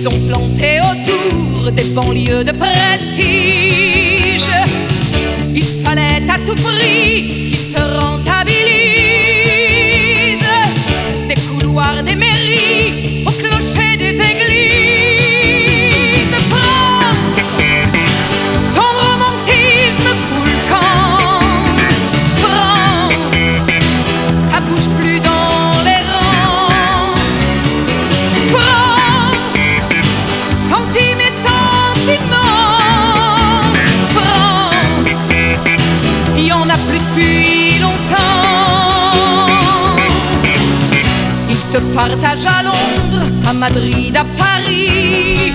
sont plantés autour des banlieues de prestige. Il fallait à tout prix Partagent à Londres, à Madrid, à Paris.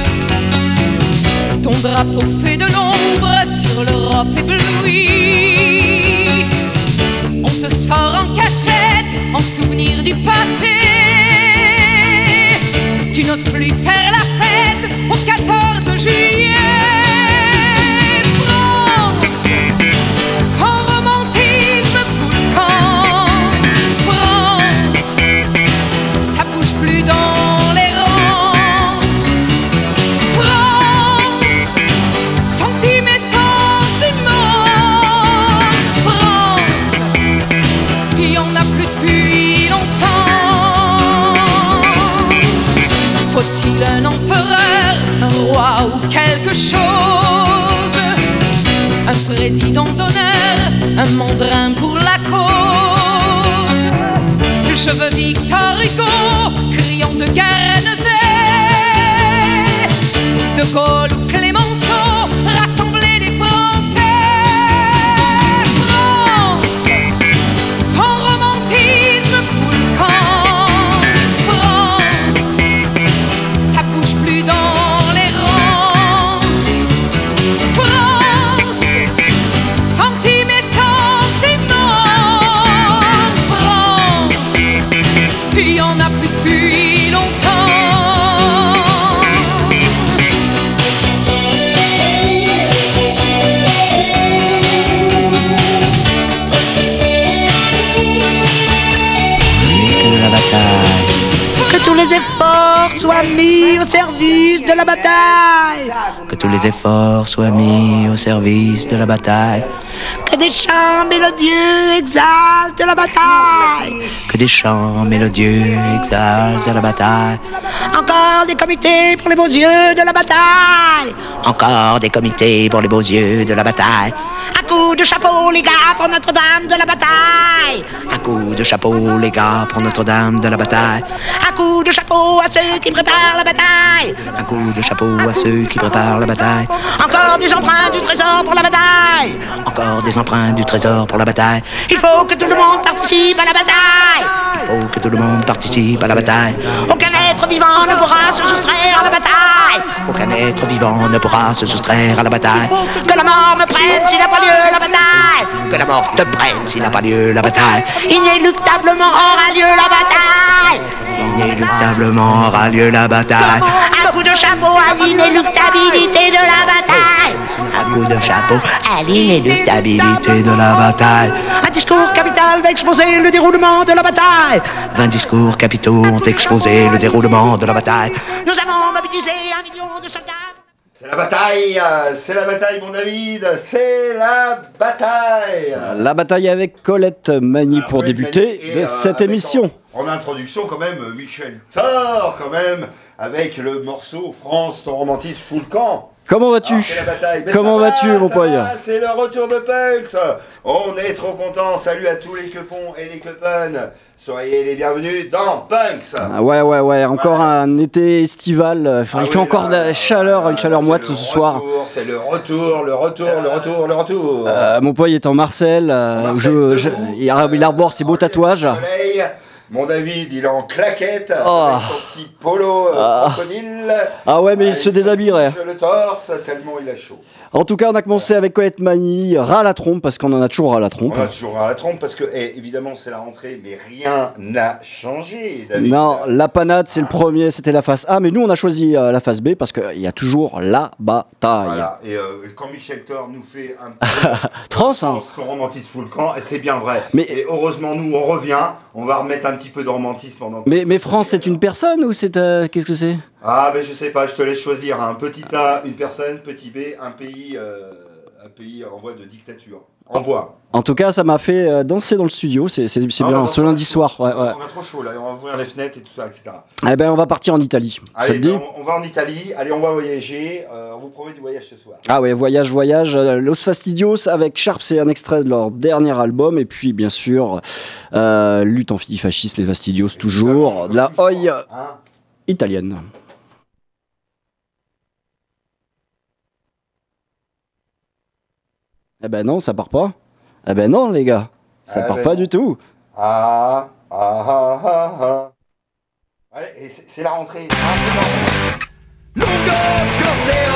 Ton drapeau fait de l'ombre sur l'Europe éblouie. On te sort en cachette, en souvenir du passé. Tu n'oses plus faire la fête au 14 juillet. Mis au service de la bataille. Que des chants mélodieux exaltent la bataille. Que des chants mélodieux exaltent la bataille. Encore des comités pour les beaux yeux de la bataille. Encore des comités pour les beaux yeux de la bataille. Un coup de chapeau, les gars, pour Notre-Dame de la bataille. Un coup de chapeau, les gars, pour Notre-Dame de la bataille. Coup de chapeau à ceux qui préparent la bataille. Un coup de chapeau à ceux qui préparent la bataille. Encore des emprunts du trésor pour la bataille. Encore des emprunts du trésor pour la bataille. Il faut que tout le monde participe à la bataille. Il faut que tout le monde participe à la bataille. Aucun être vivant ne pourra se soustraire à la bataille. Aucun être vivant ne pourra se soustraire à la bataille. Que la mort me prenne s'il n'a pas lieu la bataille. Que la mort te prenne s'il n'a pas lieu la bataille. Inéluctablement aura lieu la bataille. Inéluctablement aura lieu la bataille. Un coup de chapeau à l'inéluctabilité de la bataille. Un coup de chapeau à l'inéluctabilité de la bataille. Un discours capital va exposer le déroulement de la bataille. 20 discours capitaux ont exposé le déroulement de la bataille. Nous avons mobilisé un million de soldats. C'est la bataille, euh, c'est la bataille mon David, c'est la bataille. La bataille avec Colette Mani pour Colette débuter Mani de euh, cette émission. En, en introduction quand même Michel Thor quand même avec le morceau France ton romantisme fout le camp. Comment vas-tu. Mais Comment vas-tu, mon poil C'est le retour de Punks. On est trop contents. Salut à tous les quepons et les quepones. Soyez les bienvenus dans Punks. Ah Ouais, ouais, ouais, encore un été estival. Enfin, Ah il fait encore de la chaleur, une chaleur moite ce soir. retour, C'est le retour, le retour, le retour, le retour. Euh, mon poil est en Marcel, euh, je, je- il, il arbore ses beaux tatouages. Soleil. Mon David, il est en claquette Oh. avec son petit polo euh, Ah. Ah ouais, mais il Ah, se déshabillerait. touche le torse tellement il a chaud. En tout cas, on a commencé avec Colette Mani, ras la trompe, parce qu'on en a toujours ras la trompe. On va toujours à la trompe parce que, eh, évidemment, c'est la rentrée, mais rien n'a changé, David. Non, la panade, c'est le premier, c'était la face A, mais nous, on a choisi euh, la face B parce qu'il y a toujours la bataille. Voilà. Et euh, quand Michel Thor nous fait un petit France, hein. qu'on romantise full camp, et c'est bien vrai. Mais- Et heureusement, nous, on revient, on va remettre un petit peu de romantisme pendant. Mais, mais France, c'est une personne ou c'est. euh, Qu'est-ce que c'est? Ah, ben je sais pas, je te laisse choisir. Un petit A, une personne, petit B, un pays, euh, un pays en voie de dictature. En voie. En tout cas, ça m'a fait euh, danser dans le studio, c'est c'est- c'est Ah, on bien, ce danser. lundi soir. Ouais, ouais. On va trop chaud là, on va ouvrir les fenêtres et tout ça, etc. Eh ben, on va partir en Italie. ça Allez, te dit? ben, on, on va en Italie, allez, on va voyager. Euh, on vous promet du voyage ce soir. Ah ouais, voyage, voyage. euh, Los Fastidios avec Sharp, c'est un extrait de leur dernier album. Et puis, bien sûr, euh, lutte antifasciste, les Fastidios, toujours. De la oi Hein italienne. Eh ben non, ça part pas. Eh ben non, les gars. Ça Eh part ben pas non. du tout. Ah, ah, ah, ah, ah. Allez, et c'est la rentrée. Lungo corteo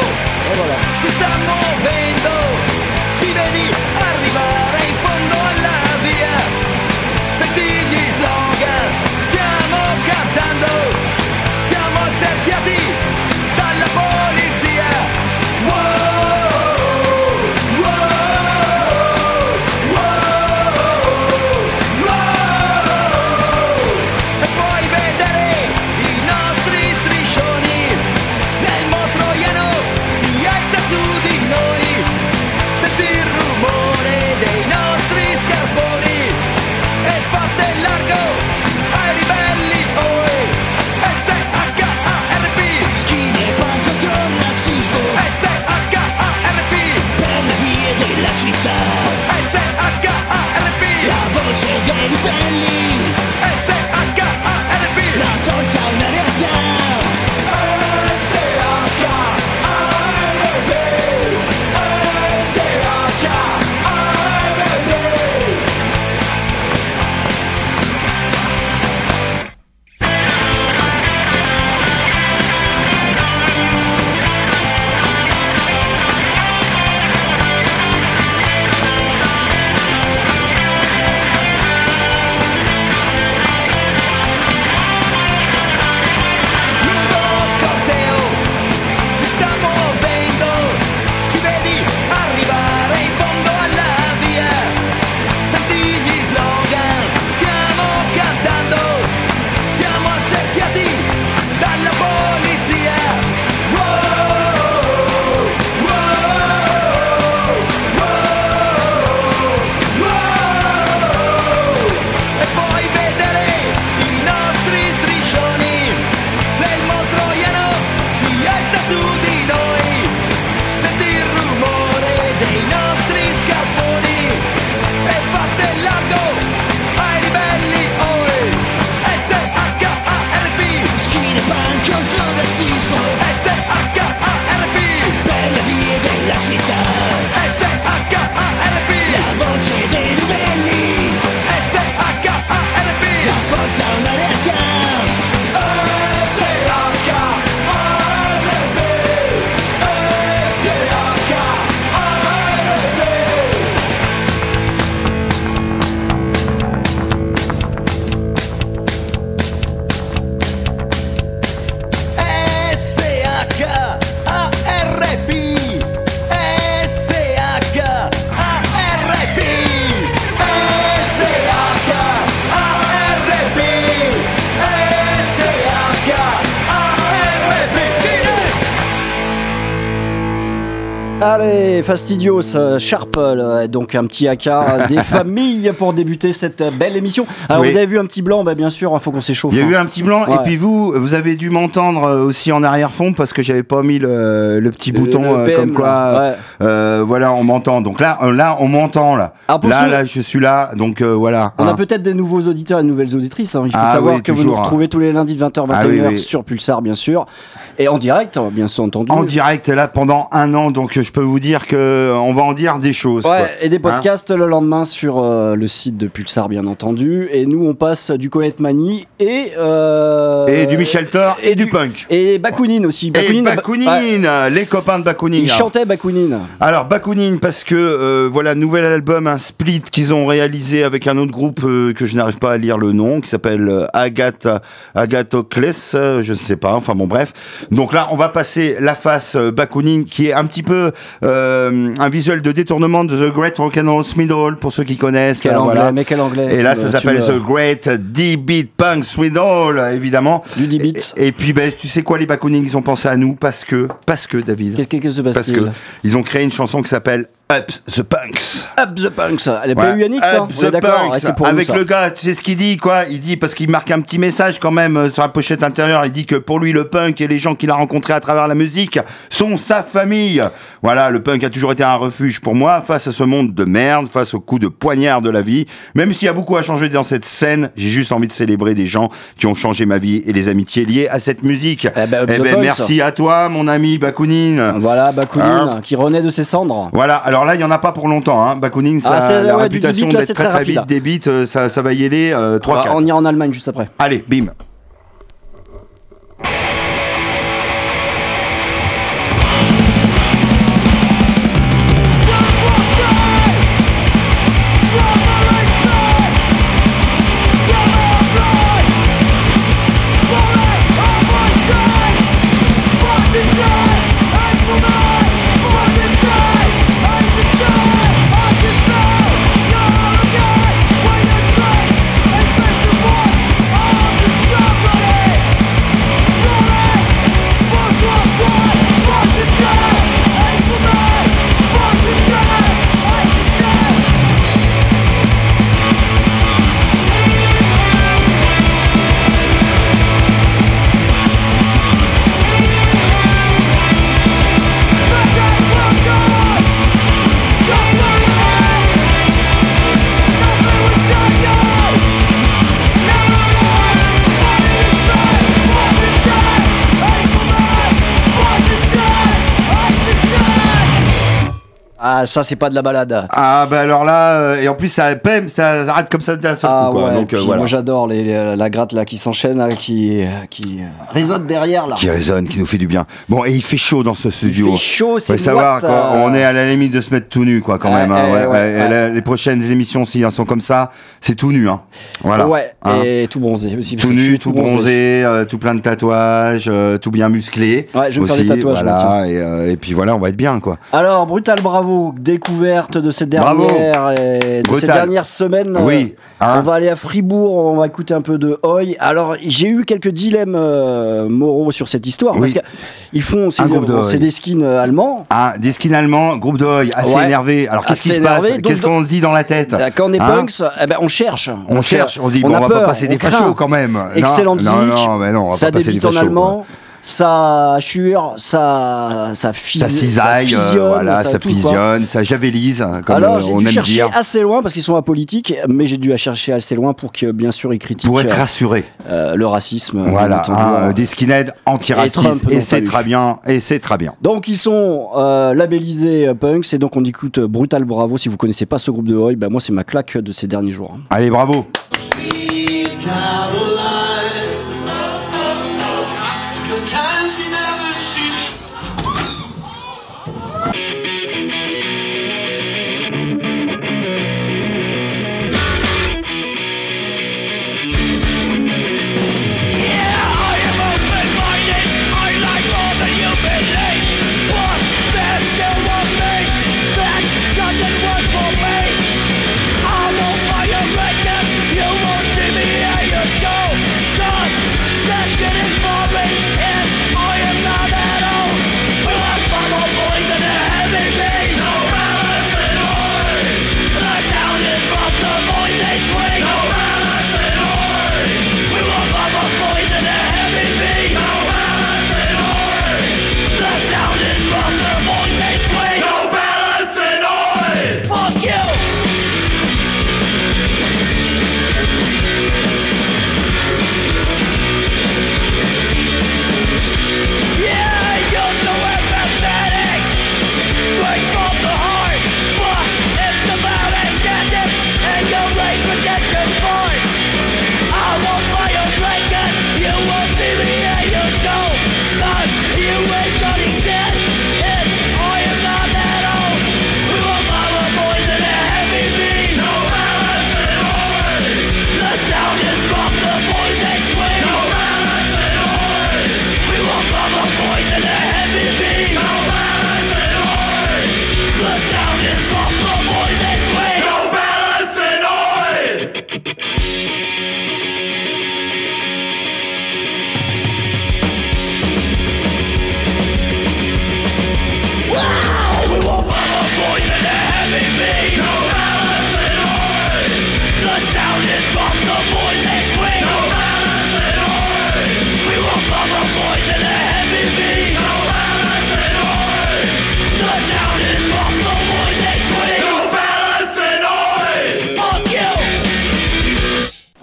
Fastidios, euh, Sharp, euh, donc un petit AK des familles pour débuter cette euh, belle émission. Alors, Oui. vous avez vu un petit blanc, bah, bien sûr, il faut qu'on s'échauffe. Il y a hein. eu un petit blanc, Ouais. et puis vous, vous avez dû m'entendre aussi en arrière-fond parce que j'avais pas mis le, le petit Le- bouton le PM, comme quoi. ouais. euh, voilà, on m'entend. Donc là, là, on m'entend là. Ah, là, là, je suis là. Donc euh, voilà. On hein. a peut-être des nouveaux auditeurs et de nouvelles auditrices. hein. Il faut Ah savoir oui, que vous nous hein. retrouvez tous les lundis de 20h, 21h Ah oui, oui. sur Pulsar, bien sûr. Et en direct, bien sûr entendu. En direct là pendant un an, donc je peux vous dire que on va en dire des choses. Ouais, quoi. et des Hein podcasts le lendemain sur euh, le site de Pulsar, bien entendu. Et nous, on passe du Comet Mani et. euh, et du Michel Thor et, du punk. Et Bakounine aussi. Et Bakounine, Bakounine, ouais, les copains de Bakounine. il chantait Bakounine. Alors Bakounine parce que euh, voilà nouvel album un split qu'ils ont réalisé avec un autre groupe euh, que je n'arrive pas à lire le nom qui s'appelle euh, Agatha Agathocles euh, je ne sais pas enfin bon bref donc là on va passer la face euh, Bakounine qui est un petit peu euh, un visuel de détournement de The Great Rock'n'Roll Swindle pour ceux qui connaissent Quel là, anglais, voilà. mais quel anglais. et là ça s'appelle The Great D-Beat Punk Swindle évidemment Du 10 beats. et, et puis ben, tu sais quoi les Bakounines ils ont pensé à nous parce que parce que David Qu'est-ce que se parce passe-t-il que ils ont créé une chanson qui s'appelle Up the Punks. Up the Punks. Elle est Ouais. UNX, hein Up the d'accord. Punks. Pour Avec ça. le gars, tu sais ce qu'il dit quoi? Il dit parce qu'il marque un petit message quand même euh, sur la pochette intérieure. Il dit que pour lui le punk et les gens qu'il a rencontrés à travers la musique sont sa famille. Voilà, le punk a toujours été un refuge pour moi face à ce monde de merde, face au coup de poignard de la vie. Même s'il y a beaucoup à changer dans cette scène, j'ai juste envie de célébrer des gens qui ont changé ma vie et les amitiés liées à cette musique. Eh ben, Eh ben, merci à toi, mon ami Bakounine. Voilà, Bakounine, Hein qui renaît de ses cendres. Voilà, alors là, il n'y en a pas pour longtemps. Hein. Bakounine, ça Ah, c'est- a la ouais, réputation 10 beats, là, d'être très très vite. Des beats, euh, ça, ça va y aller euh, 3-4. Ah, on ira en Allemagne juste après. Allez, bim. Ah, ça, c'est pas de la balade. Ah, bah alors là, euh, et en plus, ça, pème, ça arrête comme ça d'un seul Ah coup, quoi. ouais, Donc, euh, puis voilà. moi j'adore les, les- la gratte là qui s'enchaîne, là, qui, qui résonne derrière là. Qui résonne, qui nous fait du bien. Bon, et il fait chaud dans ce Il studio. fait chaud, c'est Faut savoir, moite, quoi, euh, on est à la limite de se mettre tout nu, quoi, quand même. hein, ouais, ouais, la- les prochaines émissions, si elles sont comme ça, c'est tout nu, hein. Voilà. Ouais, Hein. et tout bronzé aussi. Tout nu, tout bronzé, euh, tout plein de tatouages, euh, tout bien musclé. Ouais, je vais me faire des tatouages, Voilà, et, et puis voilà, on va être bien, quoi. Alors, Brutal Bravo, découverte de cette dernière, et de Brutal. cette dernière semaine. Oui, Euh, hein. on va aller à Fribourg, on va écouter un peu de Oi. Alors, j'ai eu quelques dilemmes euh, moraux sur cette histoire, Oui. parce qu'ils font, c'est de bon, des skins euh, allemands. Ah, des skins allemands, groupe de Hoy, assez Ouais. énervé. Alors qu'est-ce qui se passe Qu'est-ce qu'on dit dans la tête Euh, Quand on est Hein punks, eh ben, on cherche. On cherche, on dit, bon, a on va peur, pas passer des on fachos quand même. Excellente musique, non, mais non, on va ça pas passer des débute en fachos. allemand. Ça chure, ça, ça, fis- Ça cisaille, euh, voilà, ça, tout, quoi. fusionne, ça javelise, comme Alors euh, j'ai dû aime chercher dire. assez loin parce qu'ils sont apolitiques, mais j'ai dû chercher assez loin pour que bien sûr ils critiquent Pour être euh, rassuré. euh, le racisme. Voilà, entendu. hein, des skinheads antiracistes. Et Et, c'est très bien, et c'est très bien. Donc ils sont euh, labellisés euh, punks et donc on écoute euh, Brutal Bravo. Si vous connaissez pas ce groupe de Hoy, ben moi c'est ma claque de ces derniers jours. hein. Allez, bravo.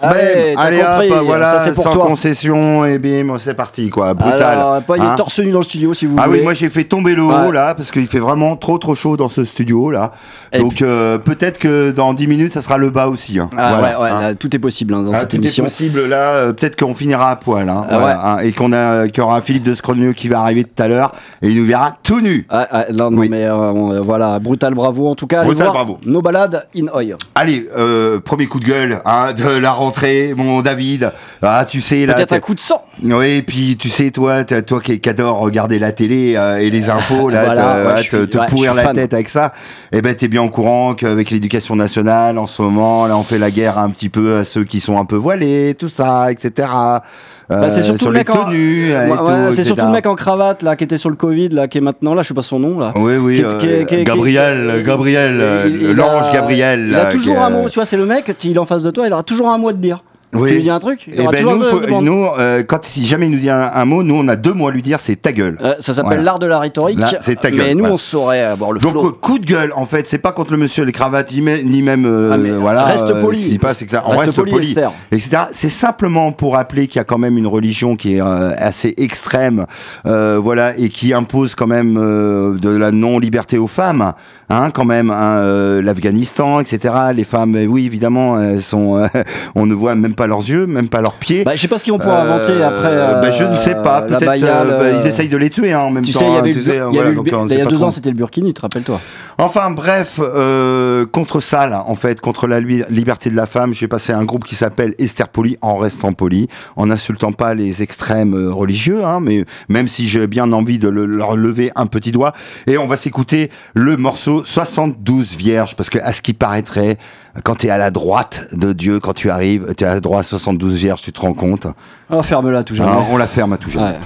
Ah ouais, t'as allez compris, hop, voilà, ça, pour sans toi. concession, et bim, c'est parti, quoi, brutal. Alors, pas, il est Hein torse nu dans le studio si vous ah voulez. oui, moi j'ai fait tomber le haut Ouais. là parce qu'il fait vraiment trop trop chaud dans ce studio là. Et Donc euh, peut-être que dans 10 minutes ça sera le bas aussi. hein. Ah, Voilà, ouais, ouais, hein. tout est possible dans Ah, cette tout émission. est possible là, euh, peut-être qu'on finira à poil Ah, voilà, et qu'on a qu'il y aura Philippe de Scrogneux qui va arriver tout à l'heure et il nous verra tout nu. Ah, ah, non, non, Oui. mais euh, voilà, brutal bravo en tout cas. allez Brutal voir bravo. Nos balades in Oi. Allez, premier coup de gueule de la rentrée, mon David. Ah, tu sais là. Peut-être un coup de sang. Oui, et puis tu sais, toi, toi qui, adore regarder la télé euh, et les infos, là, Voilà, te, ouais, suis- te pourrir la fan. tête avec ça, eh ben t'es bien au courant qu'avec l'éducation nationale, en ce moment, là, on fait la guerre un petit peu à ceux qui sont un peu voilés, tout ça, etc. Euh, Bah, c'est surtout sur le mec en... tenues, Ouais, tout, surtout le mec en cravate là qui était sur le Covid là qui est maintenant là je sais pas son nom là. Oui, oui, Qui est- euh, qui est- qui est- Gabriel, Gabriel, euh, l'ange Gabriel. Il a toujours un euh, mot, tu vois, c'est le mec, il est en face de toi, il aura toujours un mot à te dire. Oui. Tu lui dis un truc, il Eh ben, nous, faut- euh, quand si jamais il nous dit un, un mot, nous on a deux mots à lui dire, c'est ta gueule. Euh, ça s'appelle Voilà. l'art de la rhétorique. C'est ta gueule, Mais nous, voilà. on saurait avoir le Donc flow. coup de gueule en fait, c'est pas contre le monsieur les cravates ni même, ni même euh, Ah, mais voilà. reste euh, poli. ce qui passe, que ça- on Reste reste, poli, etc. C'est simplement pour rappeler qu'il y a quand même une religion qui est euh, assez extrême, euh, voilà, et qui impose quand même euh, de la non liberté aux femmes, hein, quand même, hein, euh, l'Afghanistan, etc. Les femmes, euh, oui évidemment, elles sont, euh, on ne voit même pas leurs yeux, même pas leurs pieds. Bah, je sais pas ce qu'ils vont pouvoir Euh, inventer après. euh, bah, je ne sais pas. Peut-être euh, bah, euh, ils essayent de les tuer hein, en même Tu temps. sais, il y hein, a voilà, y a deux ans, c'était le Burkini, te rappelles-toi Enfin bref, euh, contre ça, là, en fait, contre la liberté de la femme, j'ai passé un groupe qui s'appelle Esther Poli, en restant poli, en n'insultant pas les extrêmes euh, religieux, hein, mais même si j'ai bien envie de le- leur lever un petit doigt. Et on va s'écouter le morceau 72 vierges, parce que à ce qui paraîtrait, quand tu es à la droite de Dieu, quand tu arrives, tu es à la droite 72 vierges, tu te rends compte. Ah, ferme-la tout jamais. Hein, on la ferme à tout jamais. Ouais.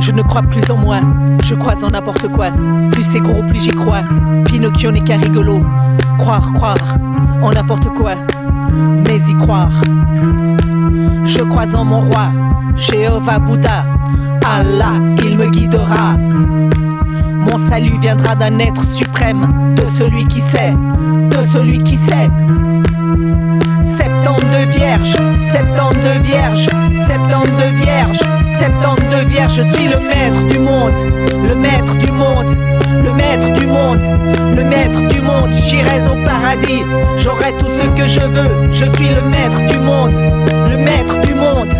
Je ne crois plus en moi, je crois en n'importe quoi. Plus c'est gros, plus j'y crois. Pinocchio n'est qu'un rigolo. Croire, croire en n'importe quoi, mais y croire. Je crois en mon roi, Jéhovah Bouddha. Allah, il me guidera. Mon salut viendra d'un être suprême, de celui qui sait, de celui qui sait. 72 vierges, 72 vierges, 72 vierges, 72 vierges, je suis le maître du monde, le maître du monde, le maître du monde, le maître du monde, j'irai au paradis, j'aurai tout ce que je veux, je suis le maître du monde, le maître du monde.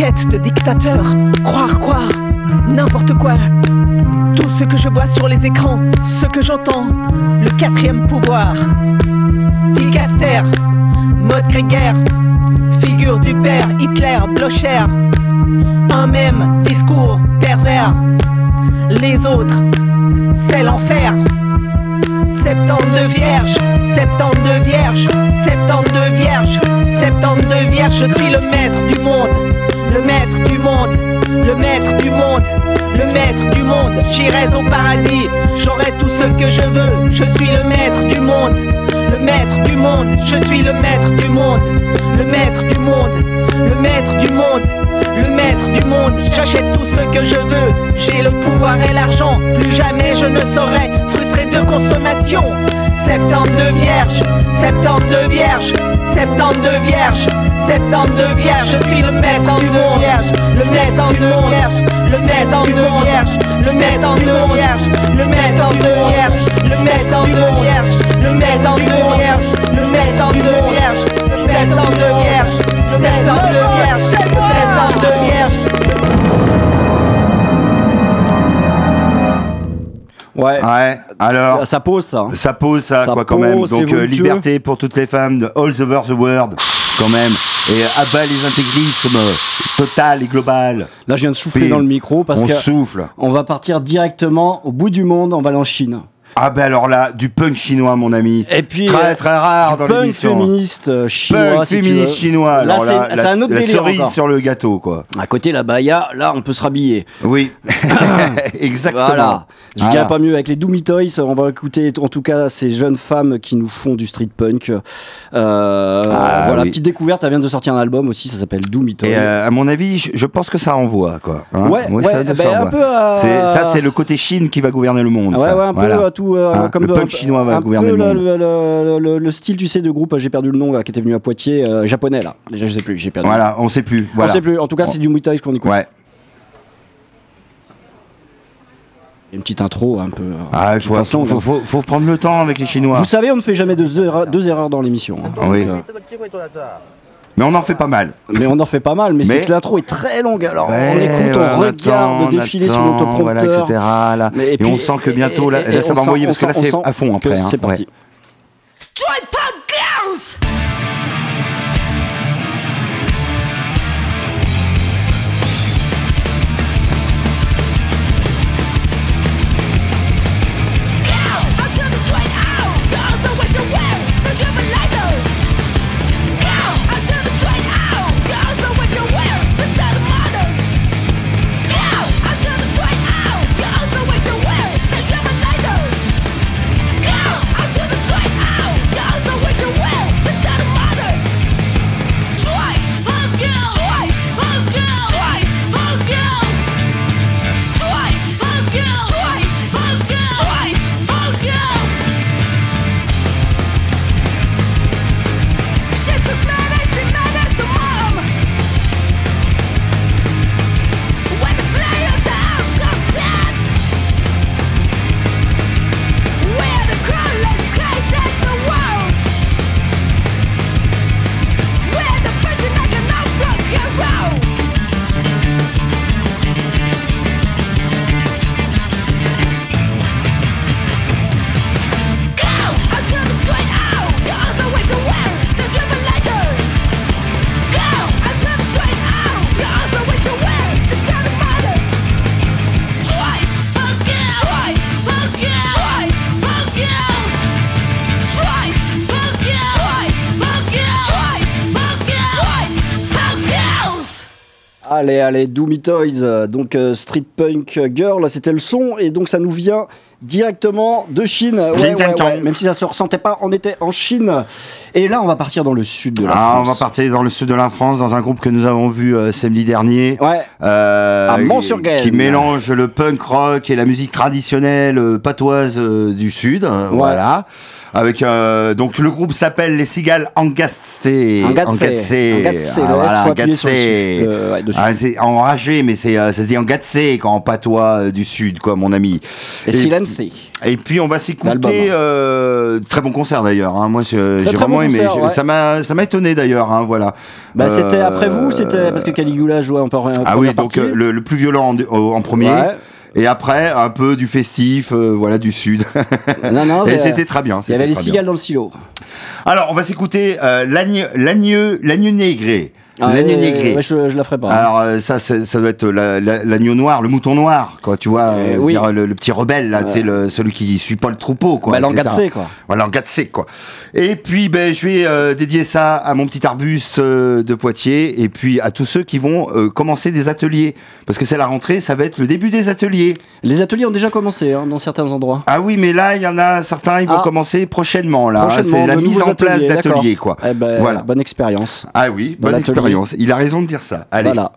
Quête de dictateur, croire, croire, n'importe quoi. Tout ce que je vois sur les écrans, ce que j'entends, le quatrième pouvoir. Dicaster, mode grégaire, figure du père, Hitler, Blocher. Un même discours pervers. Les autres, c'est l'enfer. 72 vierges, 72 vierges, 72 vierges, 72 vierges, je suis le maître du monde, le maître du monde, le maître du monde, le maître du monde, j'irai au paradis, j'aurai tout ce que je veux, je suis le maître du monde, le maître du monde, je suis le maître du monde, le maître du monde, le maître du monde, le maître du monde, j'achète tout ce que je veux, j'ai le pouvoir et l'argent, plus jamais je ne serai frustré de consommation. 72 vierges, 72 vierges, 72 vierges, 72 vierges, je suis le maître du monde, le maître du monde, le maître du monde, le maître du monde, le maître du monde, le maître du monde, le maître du monde, le maître du monde, le 72 vierges, le 72 vierges, le 72 vierges. Ouais. Ouais, alors. Ça pose ça. hein. Ça pose ça, Ça quoi, quand même. pose, Donc, euh, liberté pour toutes les femmes de all over the world, quand même. Et abat les intégrismes total et global. Là, je viens de souffler Puis, dans le micro parce on que souffle. on va partir directement au bout du monde, on va aller en Chine. Ah ben alors là, du punk chinois, mon ami. Et puis Très euh, très rare du dans punk l'émission. féministe euh, chinois. Punk si féministe chinois. Là, Alors c'est là, c'est la, un autre la délire cerise encore. sur le gâteau, quoi. À côté la baya, là on peut se rhabiller. Oui, exactement. Voilà. Je dirais pas mieux avec les Doomy Toys. On va écouter en tout cas ces jeunes femmes qui nous font du street punk. Euh, Ah, voilà, oui. petite découverte. Elle vient de sortir un album aussi. Ça s'appelle Doomy Toys. Et euh, à mon avis, je, je pense que ça envoie, quoi. hein. Ouais, ouais, ça, ça ben, un peu C'est- Ça, c'est le côté Chine qui va gouverner le monde. Ouais, ça. ouais, un peu Voilà. à tout. euh, comme le punk un- chinois va gouverner le monde. le, le- le- le style, tu sais, de groupe, j'ai perdu le nom, là, qui était venu à Poitiers, euh, japonais, là. Déjà, je sais plus, j'ai perdu. Voilà, on sait plus. Voilà. On sait plus. En tout cas, c'est du Muay Thai qu'on écoute. Ouais. Une petite intro un peu. euh, Ah, il faut, passe faut, faut, faut- faut prendre le temps avec les Chinois. Vous savez, on ne fait jamais deux erreurs, deux erreurs dans l'émission. hein. Ah oui. Donc, euh, Mais on en fait pas mal. mais on en fait pas mal, mais, c'est Mais- que l'intro est très longue. Alors on Ouais, écoute, ouais, on regarde attend, défiler on sur l'autoprompteur. Voilà, etc. Là. Mais- et, puis- on sent que bientôt, là, et- là, et ça on va envoyer, on parce que là, on c'est à fond après. hein. C'est parti. Ouais. Allez, allez, Doomy Toys, donc euh, Street Punk Girl, c'était le son, et donc ça nous vient directement de Chine. Ouais, ouais. Même si ça se ressentait pas, on était en Chine. Et là, on va partir dans le sud de la Ah, on va France. partir dans le sud de la France, dans un groupe que nous avons vu euh, samedi dernier. Ouais. Euh, À Mont-sur-Gaine. Qui mélange le punk rock et la musique traditionnelle patoise du sud. euh, Voilà. Avec avec donc le groupe s'appelle les Cigales. Euh, ouais, dessus. Ah, c'est enragé, mais c'est euh, ça se dit Angatsé quand en patois euh, du sud, quoi, mon ami. Et Et- Silence. Et puis on va s'écouter euh, très bon concert d'ailleurs. hein. Moi j'ai vraiment bon aimé. concert, Je- ouais. Ça m'a ça m'a étonné d'ailleurs. hein, voilà. Bah, c'était Euh, après vous, c'était parce que Caligula jouait en première ah oui, donc euh, le, le plus violent en, en- en premier. Ouais. Et après, un peu du festif, euh, voilà, du sud. Non, non, Et c'était très bien. Il y avait les cigales bien. dans le silo. Alors, on va s'écouter euh, l'agneau négré. Ah, l'agneau ouais, négré. ouais, je, je la ferai pas. Alors euh, ça, ça doit être la- la- l'agneau noir, le mouton noir, quoi. Tu vois, Euh, euh, oui. dire, le, le petit rebelle là, tu sais, le- celui qui suit pas le troupeau, quoi. bah, l'engatsé, quoi. Voilà, 4C, quoi. Et puis, ben, je vais euh, dédier ça à mon petit arbuste euh, de Poitiers et puis à tous ceux qui vont euh, commencer des ateliers. Parce que c'est la rentrée, ça va être le début des ateliers. Les ateliers ont déjà commencé hein, dans certains endroits. Ah oui, mais là, il y en a certains, ils vont Ah. commencer prochainement, là. hein. C'est la mise en place ateliers, d'ateliers, quoi. Eh ben, Voilà. Bonne expérience. Ah oui, bonne l'atelier. Il a raison de dire ça. Allez. Voilà.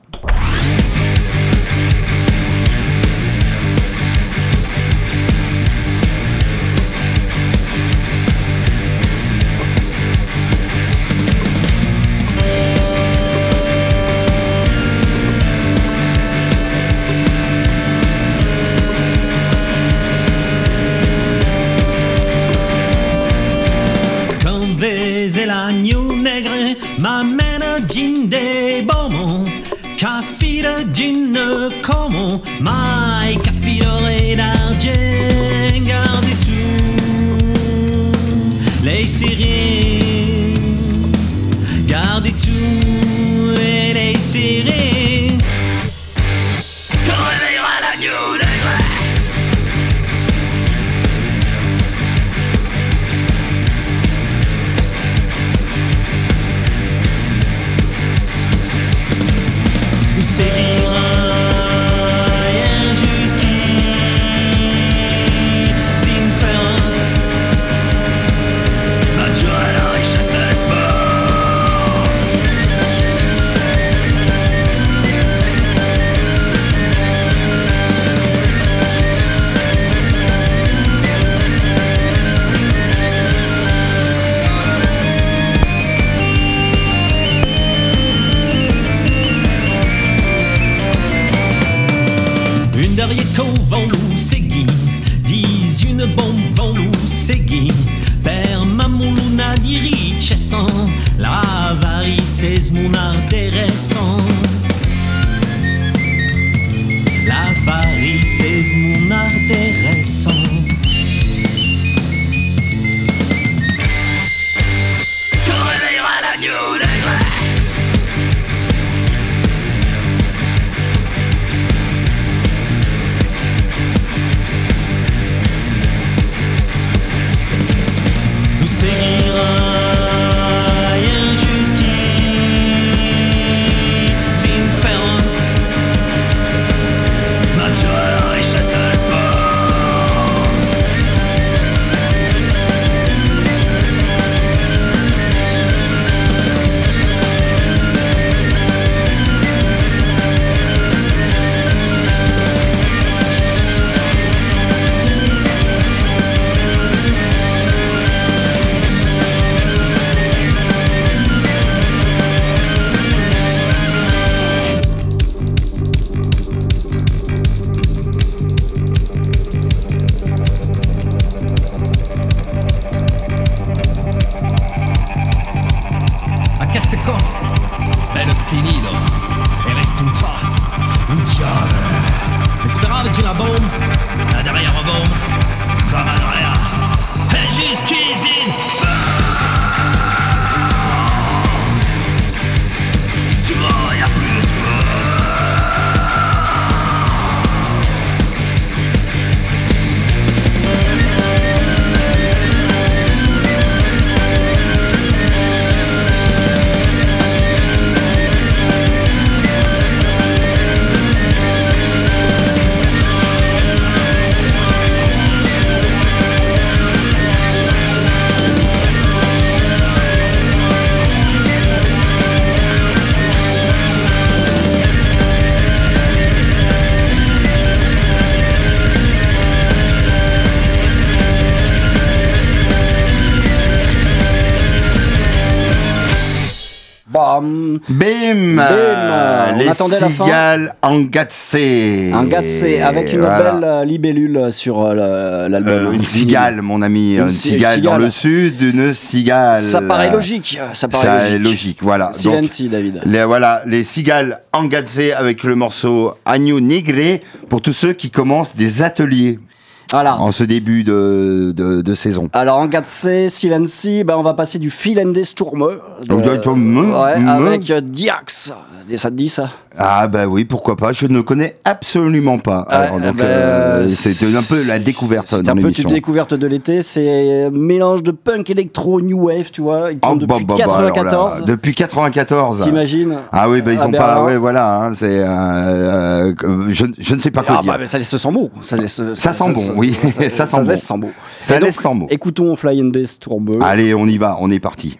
こもマイカ avec la bombe, la dernière bombe. Attendait la fin. Angatsé. Avec une Voilà. belle euh, libellule sur euh, l'album. Euh, une cigale, mon ami, Une une, ci- cigale, une dans le sud, une cigale. Ça paraît logique. Ça paraît Ça est logique. voilà. Silenci, David. les, voilà, les cigales Angatsé avec le morceau Agneau Négré pour tous ceux qui commencent des ateliers Voilà. en ce début de, de, de saison. Alors en Gatsé, Silenci, ben, on va passer du Philendes Tourmeux. de- me- ouais, avec euh, Diax. Et Ça te dit ça? Ah bah oui, pourquoi pas, je ne connais absolument pas. Alors, donc bah, euh, c'est- c'était un peu la découverte C'est dans un peu l'émission. une découverte de l'été. C'est mélange de punk électro, new wave, tu vois. Ils Oh, bah, depuis bah, bah, alors là, 94. depuis 94. T'imagines Ah oui, bah, ils À ont Berlin. pas. Ouais, voilà. hein, c'est. euh, euh, je, je ne sais pas quoi Ah dire. bah, mais ça laisse sans mots. Ça, laisse, Ça sent bon, oui. Ça sent bon. laisse sans mots. Ça laisse sans mots. Écoutons Fly and Tourbeux. Allez, on y va, on est parti.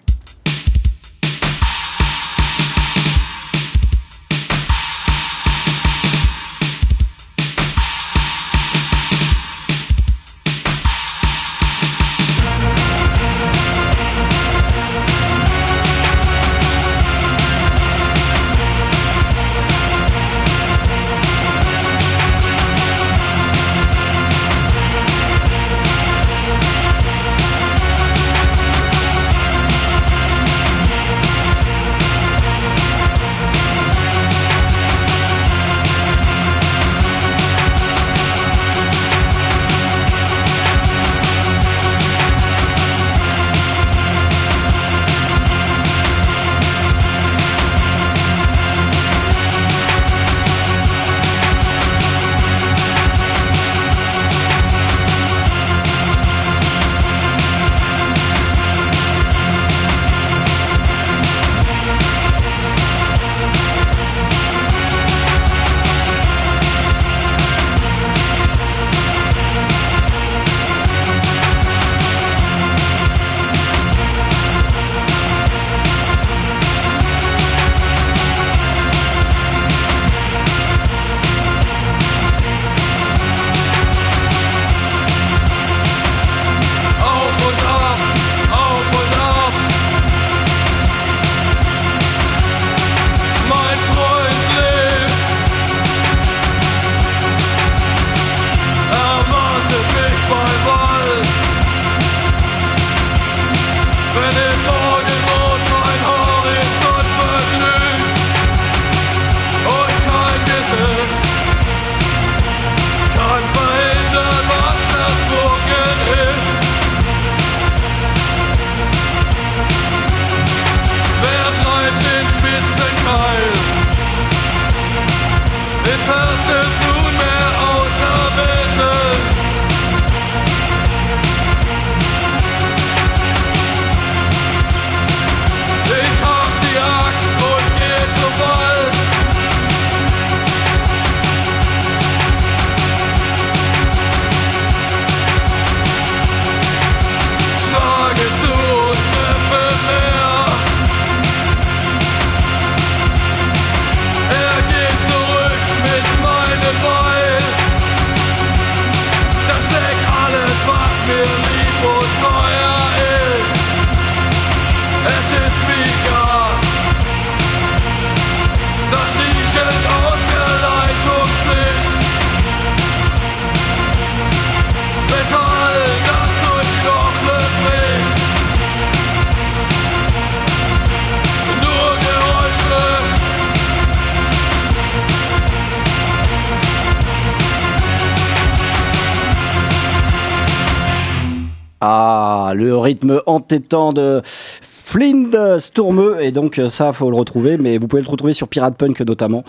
Rythme entêtant de Flint Stormeux. Et donc, euh, ça, faut le retrouver. Mais vous pouvez le retrouver sur Pirate Punk notamment.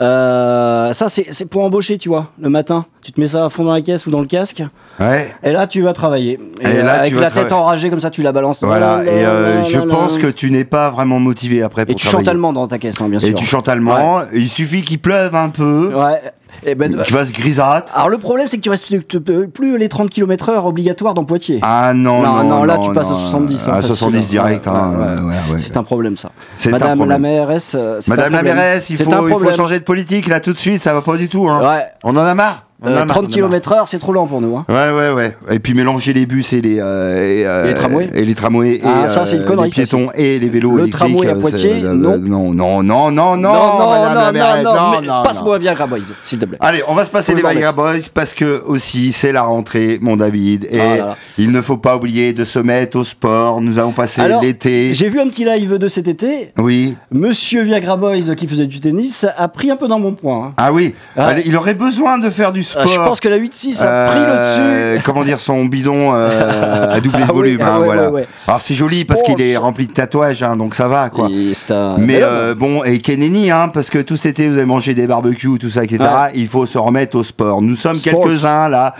Euh, ça, c'est pour embaucher, tu vois, le matin. Tu te mets ça à fond dans la caisse ou dans le casque. Ouais. Et là, tu vas travailler. Et, Et là, euh, avec tu la tête enragée comme ça, tu la balances. Voilà. Là, Et euh, je pense que tu n'es pas vraiment motivé après Et tu chantes travailler. allemand dans ta caisse, hein, bien sûr. Et tu chantes allemand. Il suffit qu'il pleuve un peu. Ouais. Et ben, Tu vas se grisâtre. alors le problème c'est que tu respectes plus les 30 km heure obligatoires dans Poitiers. Ah non, non, non, non, là non, tu passes à non. 70. hein, À facile. 70 direct. Ouais, hein, ouais, ouais. ouais, ouais. C'est un problème ça. Un Madame la mairesse. euh, Madame la mairesse, il faut, il changer de politique là tout de suite, ça va pas du tout. Hein. On en a marre. Marre, 30 on en a km/h, c'est trop lent pour nous. hein. Ouais, ouais, ouais. Et puis mélanger les bus et les, euh, et, euh, Et les tramways et les tramways Ah, et ça, c'est une euh, connerie, les piétons et les vélos Le tramway à euh, Poitiers, euh, non. non, non, non, non, non, non, non, non, non, mais non, passe-moi Viagra Boys, s'il te plaît. Allez, on va se passer les le Viagra. Boys parce que aussi c'est la rentrée, mon David, et Ah là là. il ne faut pas oublier de se mettre au sport. Nous avons passé l'été. J'ai vu un petit live de cet été. Oui. Monsieur Viagra Boys, qui faisait du tennis, a pris un peu dans mon point. hein. Ah oui. Ah. Allez, Il aurait besoin de faire du Ah, sport. je pense que la 8-6 a pris le dessus. Euh, Comment dire, son bidon euh, a doublé Ah de oui, volume. ah hein, ouais, voilà. ouais, ouais. Alors c'est joli parce qu'il est rempli de tatouages, hein, donc ça va quoi. Un Mais euh, bon, et Kennedy, hein, parce que tout cet été vous avez mangé des barbecues, tout ça, etc. Il faut se remettre au sport. Nous sommes quelques-uns là,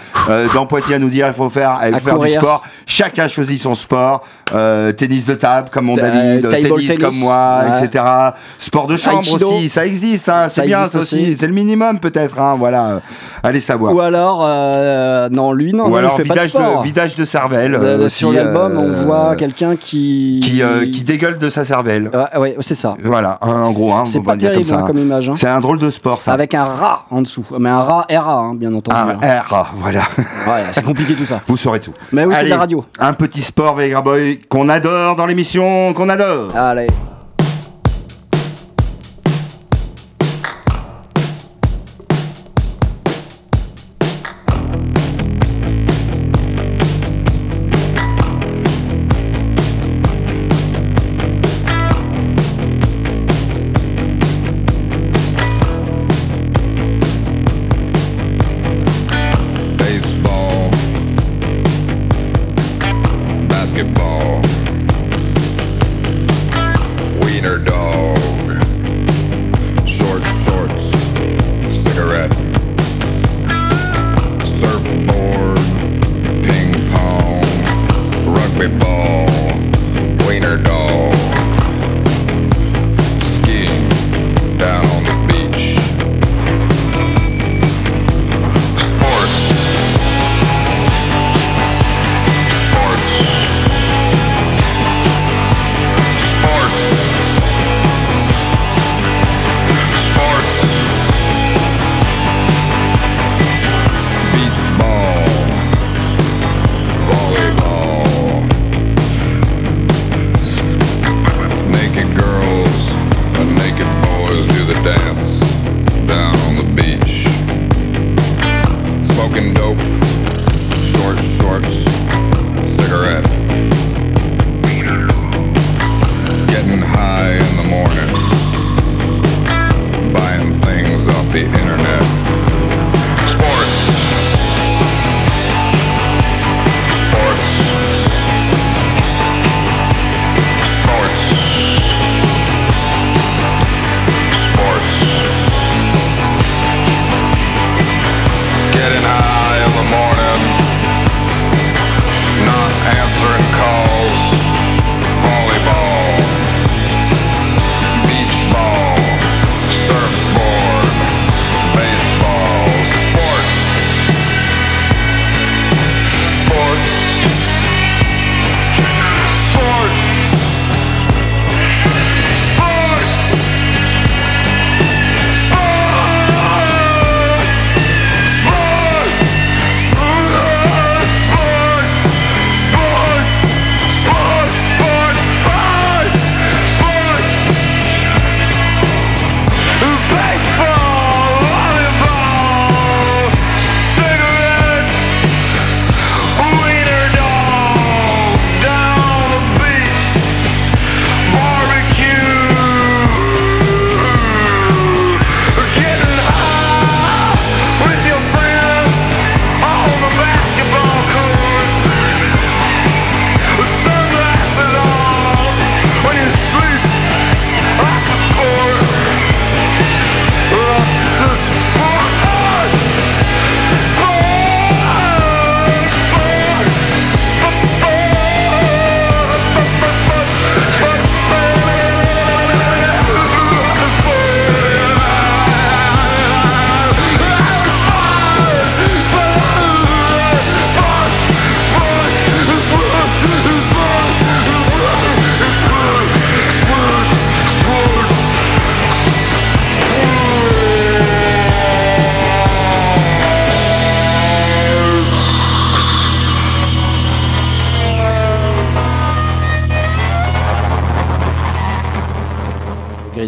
dans Poitiers à nous dire il faut faire, il faut faire du sport. Chacun choisit son sport. Euh, tennis de table comme mon Euh, David, table tennis, tennis. comme moi, Ouais. etc. Sport de chambre Aikido. aussi, ça existe, hein, c'est Ça bien existe ça aussi. aussi. C'est le minimum peut-être, hein, voilà. Allez savoir. Ou alors, euh, non, lui, non, Ou non, alors il fait pas de vidage sport. de, vidage de cervelle. De- euh, de- aussi, sur l'album, on euh, voit quelqu'un qui. qui, euh, qui dégueule de sa cervelle. Ouais, ouais, c'est ça. Voilà, hein, en gros. Hein, C'est pas terrible comme, hein, ça. comme image. hein. C'est un drôle de sport, ça. Avec un rat en dessous. Mais un rat RA, bien entendu. un hein. R, voilà. C'est compliqué tout ça. Vous saurez tout. Mais oui, c'est la radio. Un petit sport, Vegra Boy, qu'on adore dans l'émission, qu'on adore. Allez.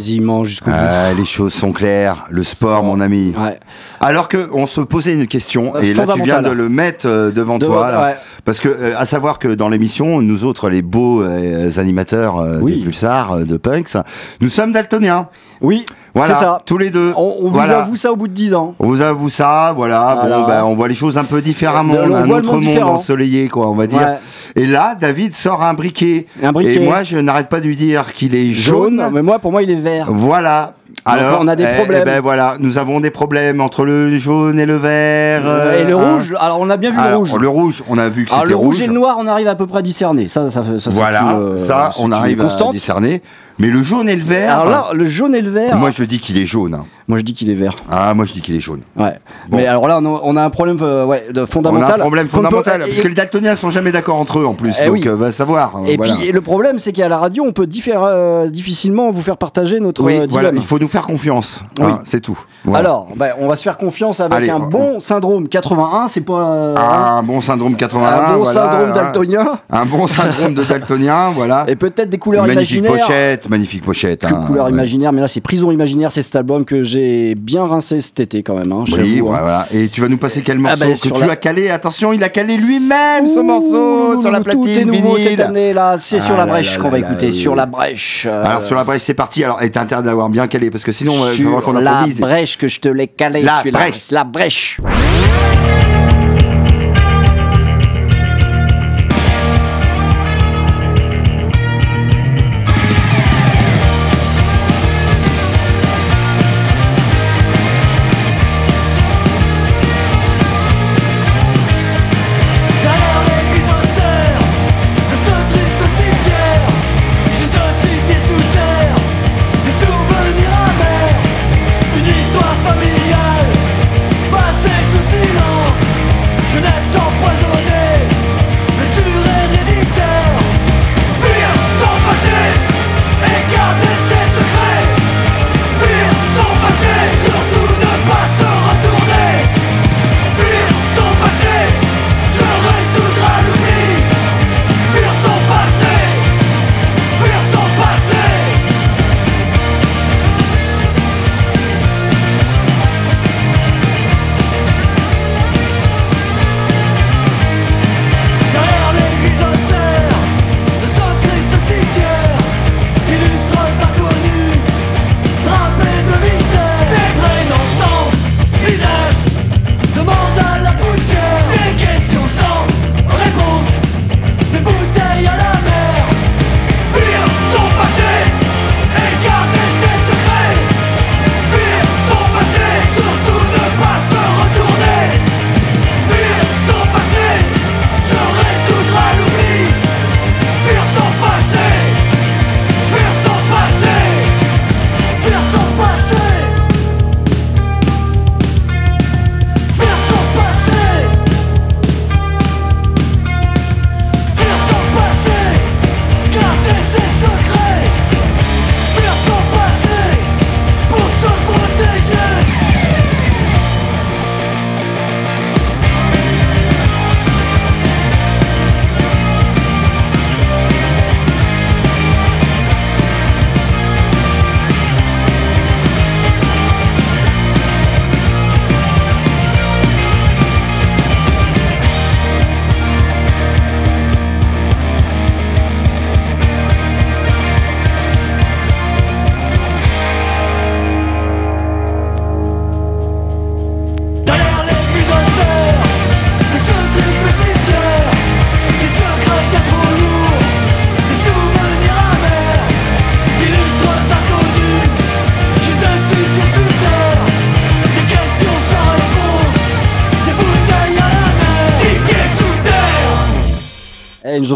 Grésillement jusqu'au bout. Ah, les choses sont claires. Le sport, mon ami. Ouais. Alors que on se posait une question, Euh, et là tu viens de le mettre euh, devant toi, là. ouais. parce que euh, à savoir que dans l'émission, nous autres, les beaux euh, animateurs euh, Oui. des Pulsars, euh, de Punks, nous sommes daltoniens. Oui, Voilà, ça. tous les deux. On, on vous avoue ça au bout de 10 ans. On vous avoue ça, voilà. Voilà. Bon, ben, on voit les choses un peu différemment. On a on un autre monde ensoleillé, quoi, on va dire. Ouais. Et là, David sort un briquet. Un briquet. Et moi, je n'arrête pas de lui dire qu'il est jaune. Jaune, mais moi, pour moi, il est vert. Voilà. Alors, on a des eh, problèmes. eh ben voilà, nous avons des problèmes entre le jaune et le vert. Euh, et le hein. rouge, alors on a bien vu le rouge. le rouge, on a vu que c'était le rouge, et le noir, on arrive à peu près à discerner. Ça, ça, ça, ça, Voilà, une, euh, ça, on arrive à discerner. Mais le jaune et le vert. Alors là, le jaune et le vert. moi, je dis qu'il est jaune. hein. Moi, je dis qu'il est vert. Ah, moi, je dis qu'il est jaune. Ouais. Bon. Mais alors là, on a, un problème euh, ouais, de On a fondamental. un problème peut- fondamental. et- Parce que les daltoniens sont jamais d'accord entre eux en plus. Eh donc, oui. euh, va savoir. Et voilà. puis et le problème, c'est qu'à la radio, on peut diffère- euh, difficilement vous faire partager notre Oui, voilà, il faut nous faire confiance. Oui. hein, c'est tout. Voilà. Alors, ben, on va se faire confiance avec Allez, un on- bon syndrome 81. C'est pas euh, un bon syndrome 81. un bon syndrome hein. daltonien. Un bon syndrome de daltonien, voilà. Et peut-être des couleurs magnifique imaginaires. pochette, magnifique pochette. Hein, couleurs ouais. imaginaires, mais là c'est Prison imaginaire, c'est cet album que j'ai bien rincé cet été quand même. Hein, Oui, hein. voilà. Et tu vas nous passer quel morceau bah, que tu la- as calé? Attention, il a calé lui-même ce morceau sur la platine Tout est nouveau vinyle. cette année là, c'est sur Ah la brèche qu'on va écouter, sur la brèche. Alors sur la brèche, c'est parti. Alors, et t'as intérêt d'avoir bien calé parce que sinon, euh, je vais voir qu'on la improvise. brèche que je te l'ai calé, La brèche. La brèche.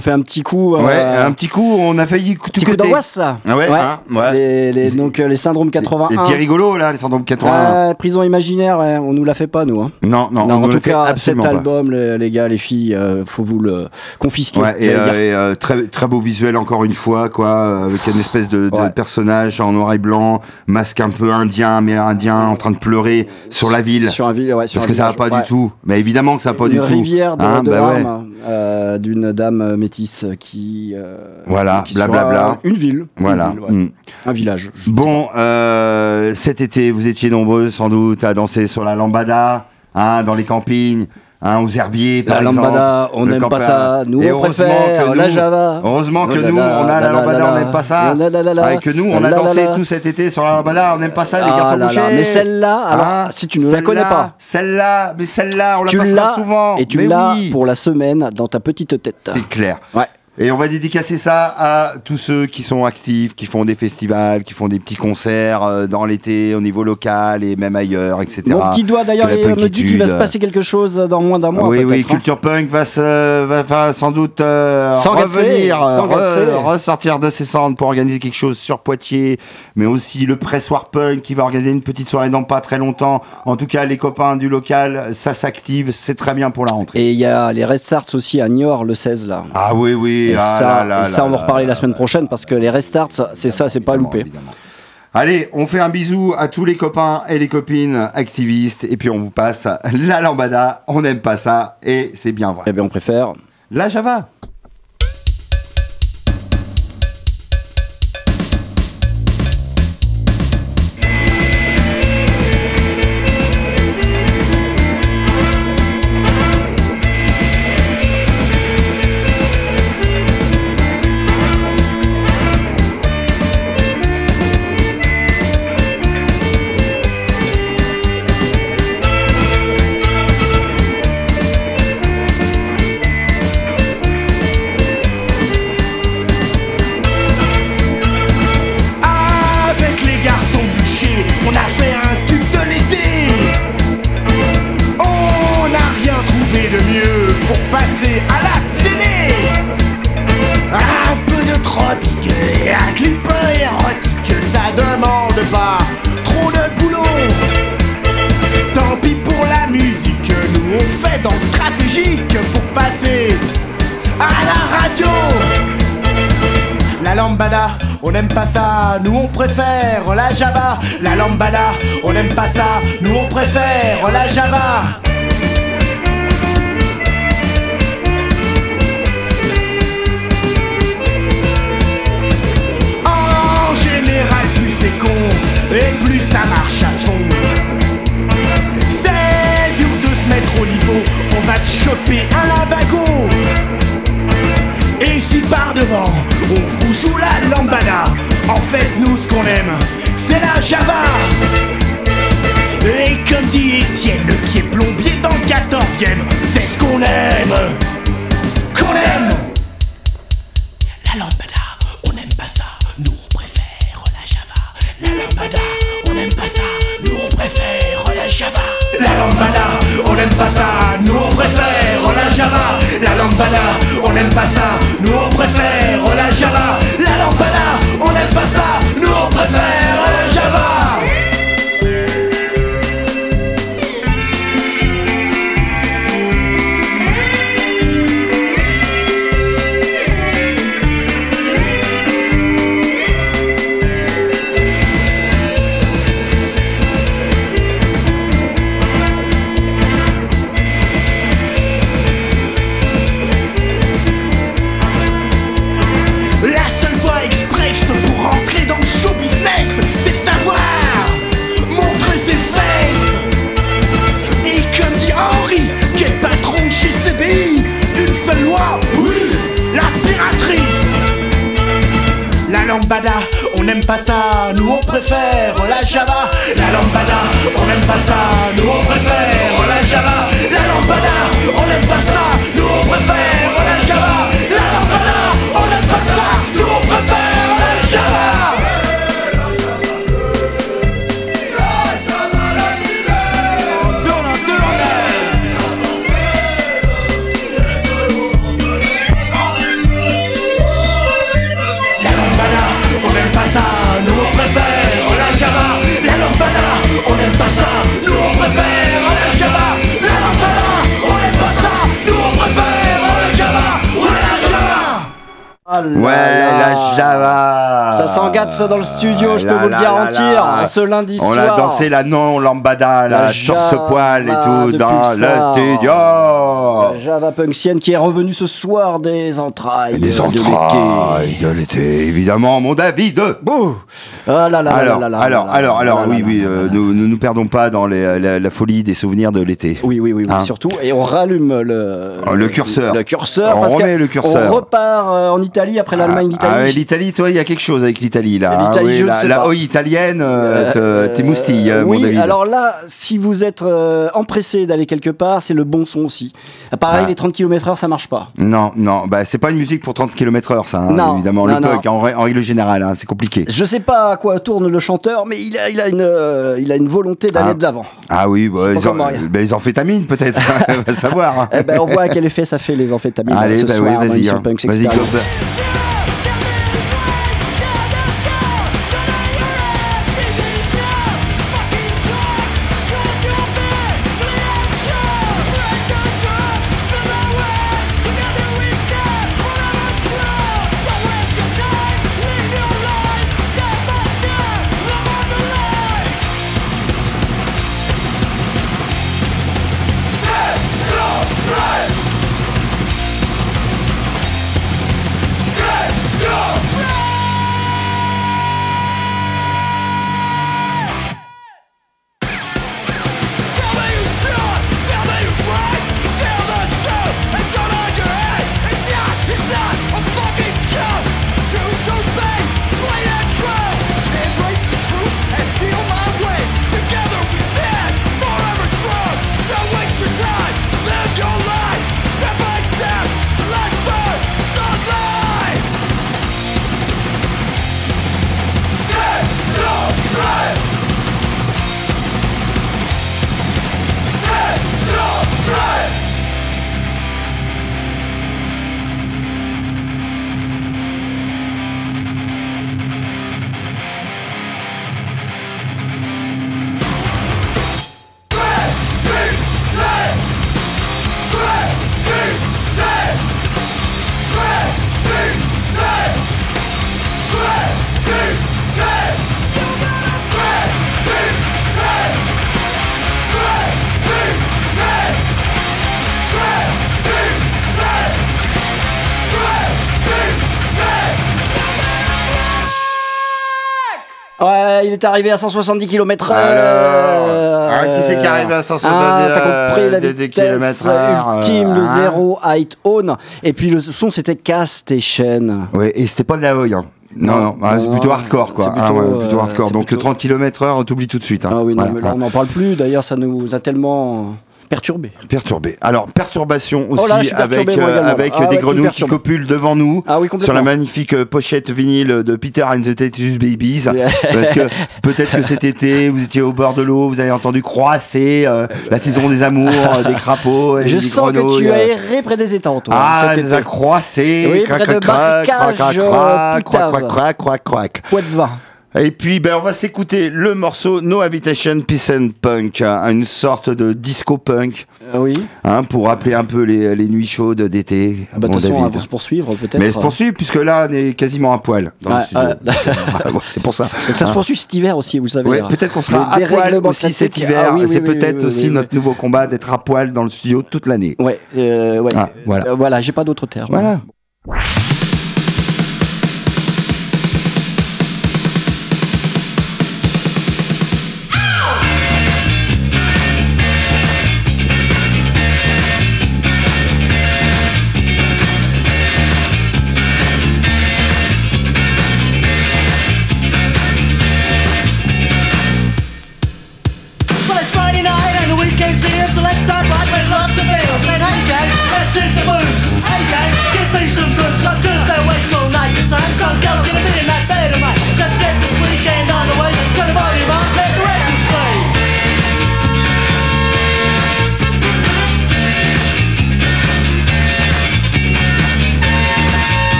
Ont fait un petit coup. euh, Ouais, un petit coup, on a failli tout petit coup d'angoisse ça. Ah ouais, hein, ouais. Les, les- donc euh, les syndromes 81. Et petit rigolo là, les syndromes 81. Euh, prison imaginaire, on nous l'a fait pas nous. Hein. Non, non, Non, on en tout fait cas, cet album, les, les gars, les filles, euh, faut vous le confisquer. Et, euh, et, très, très beau visuel encore une fois, quoi, avec une espèce de, personnage en noir et blanc, masque un peu indien, amérindien, en train de pleurer sur la ville. Sur un ville, ouais, sur Parce un que ça va village, pas du tout. Mais évidemment que ça va pas Une du tout. rivière de, Hein, de bah larmes. Euh, d'une dame métisse qui. euh, Voilà, blablabla. Une ville. Une Voilà. ville, ouais. Mm. Un village. Bon, euh, cet été, vous étiez nombreux sans doute à danser sur la lambada, hein, dans les campings, hein, aux herbiers, par La exemple. lambada, on n'aime pas ça. Nous, Et on préfère la Java. Heureusement que nous, on a la lambada, on n'aime pas ça. Ouais, que nous, on a dansé tout cet été sur la lambada, on n'aime pas ça, les Ah garçons bouchés. mais celle-là, alors, Hein si tu ne la connais pas. Celle-là, mais celle-là, on la passera souvent. et tu l'as pour la semaine dans ta petite tête. C'est clair. Ouais. Et on va dédicacer ça à tous ceux qui sont actifs, qui font des festivals, qui font des petits concerts euh, dans l'été au niveau local et même ailleurs, etc. Mon petit doigt d'ailleurs me dit qu'il va se passer quelque chose dans moins d'un mois. oui, oui, hein. Culture Punk va, se, va, va sans doute euh, revenir, re- ressortir de ses cendres pour organiser quelque chose sur Poitiers, mais aussi le Pressoir Punk qui va organiser une petite soirée dans pas très longtemps. En tout cas, les copains du local, ça s'active, c'est très bien pour la rentrée. Et il y a les Restarts aussi à Niort le 16 là. Ah oui, oui. Et ah ça, là là et ça, on va là reparler la semaine prochaine parce que les Restarts, c'est ça, c'est pas loupé. évidemment. Allez, on fait un bisou à tous les copains et les copines activistes et puis on vous passe la lambada. On n'aime pas ça et c'est bien vrai. Eh bien, on préfère. La Java. On n'aime pas ça, nous on préfère la java. En général, plus c'est con et plus ça marche à fond. C'est dur de se mettre au niveau, on va te choper un lambago. Et si par devant, on vous joue la lambada En fait, nous, ce qu'on aime, c'est la java. Et comme dit Étienne, qui est plombier dans le 14ème C'est ce qu'on aime. Qu'on aime. La lambada, on n'aime pas ça. Nous, on préfère la java. La lambada, on n'aime pas ça. Nous, on préfère la java. La lambada, on n'aime pas ça. Nous, on préfère la java. La lambada, on n'aime pas ça. Nous, on préfère la java. La lambada, on n'aime pas ça. Nous, on préfère la nous on préfère la java. La lambada, on n'aime pas ça, nous on préfère la java. La lambada, on n'aime pas ça, là Ouais, là. la Java. Ça s'engate ça dans le studio, je peux vous le garantir. Ce lundi On soir. a dansé la non lambada, La torse poil et tout dans le studio. La Java Punksienne qui est revenue ce soir des entrailles. Des de l'été. entrailles de l'été, évidemment, mon David. Bouh. Ah là là alors, alors, alors, alors, oui, oui, nous ne nous perdons pas dans la, folie des souvenirs de l'été. Oui, oui, oui, Hein surtout. Et on rallume le, Oh, le curseur. Le curseur. On parce remet que le curseur. On repart euh, en Italie après l'Allemagne, l'Italie. Ah ouais, l'Italie, toi, il y a quelque chose avec l'Italie là. hein, oui, la, la oi italienne, euh, Euh, te- t'es moustille, euh, oui, alors là, si vous êtes empressé d'aller quelque part, c'est le bon son aussi. Ah, Pareil, Ah. les 30 km/h, ça marche pas. Non, non, bah c'est pas une musique pour 30 km/h, ça, hein, Non, évidemment. non, le non. punk, en, en règle générale, hein, c'est compliqué. Je sais pas à quoi tourne le chanteur, mais il a, il a, une, il a une volonté d'aller Ah. de l'avant. Ah oui, bah, les, rien. bah, les amphétamines peut-être, on va savoir. hein. Eh ben, on voit à quel effet ça fait les amphétamines Allez, ce bah soir oui, vas-y, hein. Vas-y, est arrivé à 170 km/h. Alors, hein, qui c'est qui arrive à 170 ah, T'as compris la des- des vitesse kilomètres heure, ultime, le hein zéro height on. Et puis le son, c'était Cast Station. Ouais, et c'était pas de la. Hein. Non, Non, non, ah, c'est plutôt hardcore quoi. Ah plutôt, ouais, plutôt euh, hardcore. Donc plutôt- 30 km/h, t'oublies tout de suite. hein. Ah oui, non, Voilà, mais là, on n'en parle plus. D'ailleurs, ça nous a tellement perturbés. Perturbé. Alors, perturbation aussi Oh là, suis avec, perturbé, euh, avec Ah des ouais, grenouilles qui copulent devant nous. Ah oui, sur la magnifique euh, pochette vinyle de Peter and the Tetus Babies. Yeah. Parce que peut-être que cet été, vous étiez au bord de l'eau, vous avez entendu croisser euh, la saison des amours, euh, des crapauds, et Je des sens que tu as erré près des étangs, toi. Ah, cet été. croissé, Oui, crac, crac, crac, crac, barracages, crac, euh, crac, crac, Poutave. crac, crac, crac. Et puis, ben, on va s'écouter le morceau No Habitation Peace and Punk, hein, une sorte de disco punk, Euh, oui. hein, pour rappeler un peu les, les nuits chaudes d'été. Ah bah, toute façon, David. on va se poursuivre peut-être. Mais se poursuit puisque là, on est quasiment à poil dans le Ouais, studio. ouais. Ouais, c'est pour ça. Donc ça se Hein. poursuit cet hiver aussi, vous savez. Hein. peut-être qu'on sera à poil aussi cet hiver. Ah oui, oui, c'est oui, peut-être oui, aussi oui, notre nouveau combat d'être à poil dans le studio toute l'année. Ouais, euh, ouais. Ah, voilà. Euh, voilà, j'ai pas d'autres termes. Voilà.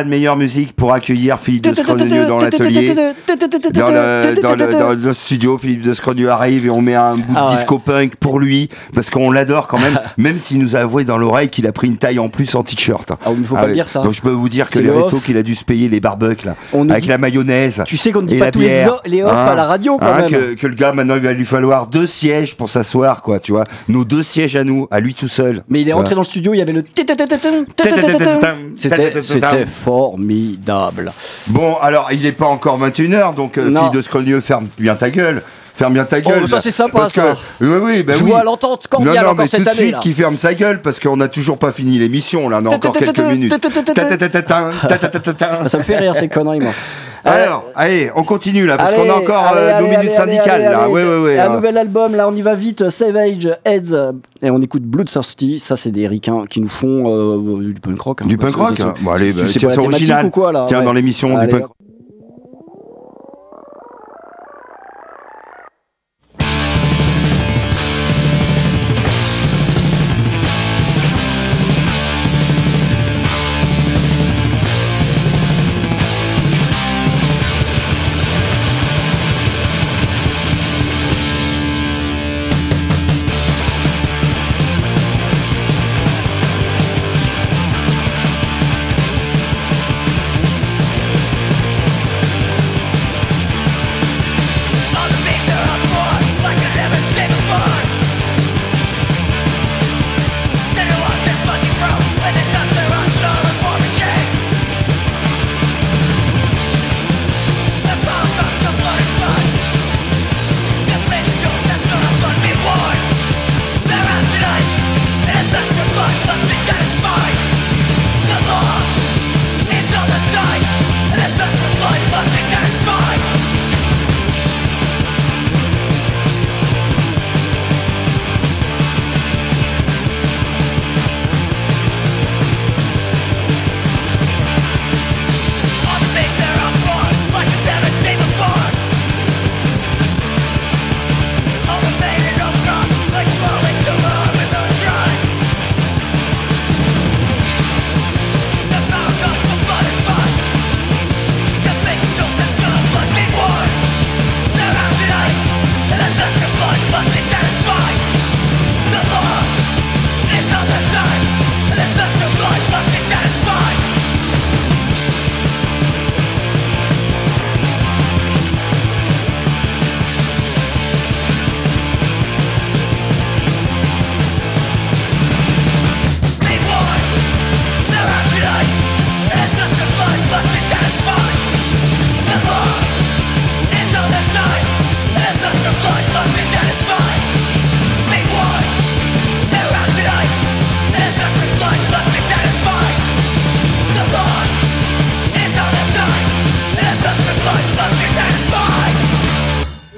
Pas de meilleure musique pour accueillir Philippe de Scrogneux dans l'atelier. Dans le, dans, le, dans le studio, Philippe de Scrogneux arrive et on met un bout de Ah ouais. disco punk pour lui, parce qu'on l'adore quand même, même s'il nous a avoué dans l'oreille qu'il a pris une taille en plus en t-shirt. Ah, il ne faut pas le dire ça. Donc je peux vous dire que les le restos qu'il a dû se payer, les barbecues là, On avec dit- la mayonnaise. Tu sais qu'on ne dit pas tous les, les offs Hein à la radio quand Hein, même. que, que le gars maintenant il va lui falloir deux sièges pour s'asseoir quoi, tu vois. Nos deux sièges à nous, à lui tout seul. Mais il est rentré dans le studio, il y avait le C'était c'était formidable. Bon, alors il n'est pas encore 21h, donc euh, fille de Scrogneux, ferme bien ta gueule. Ferme bien ta gueule. ça, c'est sympa, Parce ça. que- oui, oui, bah Je oui. vois l'entente Non, cordiale non, encore mais cette tout de année. suite là. qu'il ferme sa gueule parce qu'on n'a toujours pas fini l'émission. Là, on a encore quelques minutes. Ça me fait rire ces conneries, moi. Alors, allez, on continue là parce qu'on a encore allez, euh, nos allez, minutes syndicales là. allez. Ouais, ouais, ouais. Un hein. nouvel album, là on y va vite, Savage Heads, euh, et on écoute Bloodthirsty, ça c'est des ricains qui nous font euh, du punk rock. hein. Du punk rock c'est- hein. Bon, allez, bah, c'est original. ou quoi là Tiens, dans l'émission du punk hop.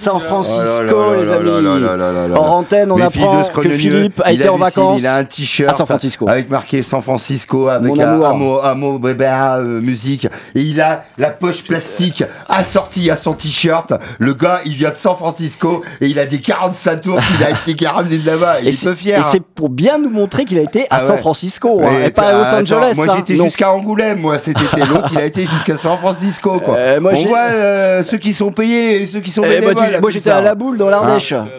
San Francisco, Oh là les amis. là. Hors antenne, on apprend que Philippe a été en vacances Il a un t-shirt à San Francisco. avec marqué San Francisco, avec un, mot, mot bébé, euh, musique. Et il a la poche plastique assortie à son t-shirt. Le gars, il vient de San Francisco et il a des 45 tours qu'il a été ramené de là-bas. Il est peu fier. et hein. c'est pour bien nous montrer qu'il a été à Ah San. Francisco, hein, et pas à Los Angeles. Moi hein. j'étais jusqu'à Angoulême, moi cet été. L'autre il a été jusqu'à San Francisco quoi. Euh, On voit euh, ceux qui sont payés et ceux qui sont Eh, moi, bénévoles. moi, j'étais à la boule dans l'Ardèche.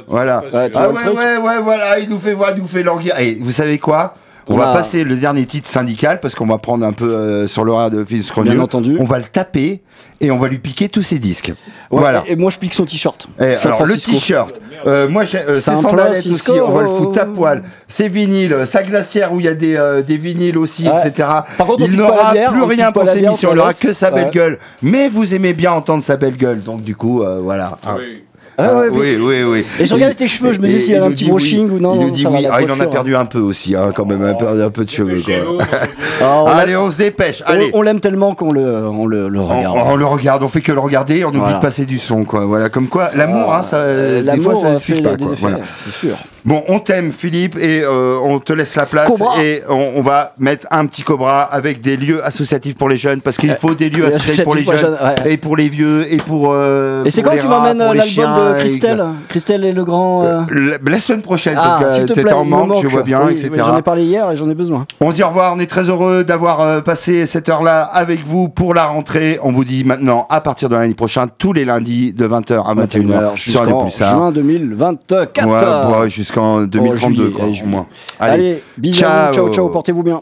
Voilà. Ouais, ah ouais, ouais, ouais, voilà, il nous fait voir, il nous fait languir. Et vous savez quoi? On va a- passer le dernier titre syndical parce qu'on va prendre un peu euh, sur l'horaire de Phil. Bien entendu. On va le taper et on va lui piquer tous ses disques. Ouais, voilà. Et, et moi, je pique son t-shirt. Eh, alors le t-shirt, euh, moi j'ai euh, ses San sandalettes aussi, on va le foutre à poil. Ses vinyles, sa glacière où il y a des, euh, des vinyles aussi, Ouais. etc. Par contre, on il n'aura plus rien pour ses missions, on il n'aura que sa belle Ouais. gueule. Mais vous aimez bien entendre sa belle gueule, donc du coup, euh, voilà. hein. Ah ouais, oui, oui, oui. Et je regardais tes cheveux, je me disais s'il y avait un petit brushing oui. ou non, Il nous dit oui. Ah, il en a perdu un peu aussi, hein, quand même, un peu, un peu de cheveux. quoi. Ah, Allez, on se dépêche. on- Allez. On l'aime tellement qu'on le, on le, le On, regarde. on le regarde, on fait que le regarder, on oublie de passer du son, quoi. Voilà, comme quoi, l'amour, hein, ça, Euh, des fois, L'amour ça euh, ne suffit fait pas, c'est sûr. Bon, on t'aime Philippe et euh, on te laisse la place Cobra. et on, on va mettre un petit Cobra avec des lieux associatifs pour les jeunes parce qu'il Euh, faut des lieux associatifs pour les jeunes pour les jeunes, ouais. et pour les vieux et pour. euh, Et c'est quand les tu m'emmènes les l'album de Christelle Christelle et le grand. La, semaine prochaine Ah, parce que t'étais en manque, je vois bien, Oui, etc. J'en ai parlé hier et j'en ai besoin. On se dit au revoir, on est très heureux d'avoir passé cette heure-là avec vous pour la rentrée. On vous dit maintenant, à partir de lundi prochain, tous les lundis de 20h à 21h Alors, sur jusqu'en Pulsar. juin 2024. Ouais, ouais, jusqu'au 2032, Oh, quoi, au moins. Allez, bisous, ciao. ciao, portez-vous bien.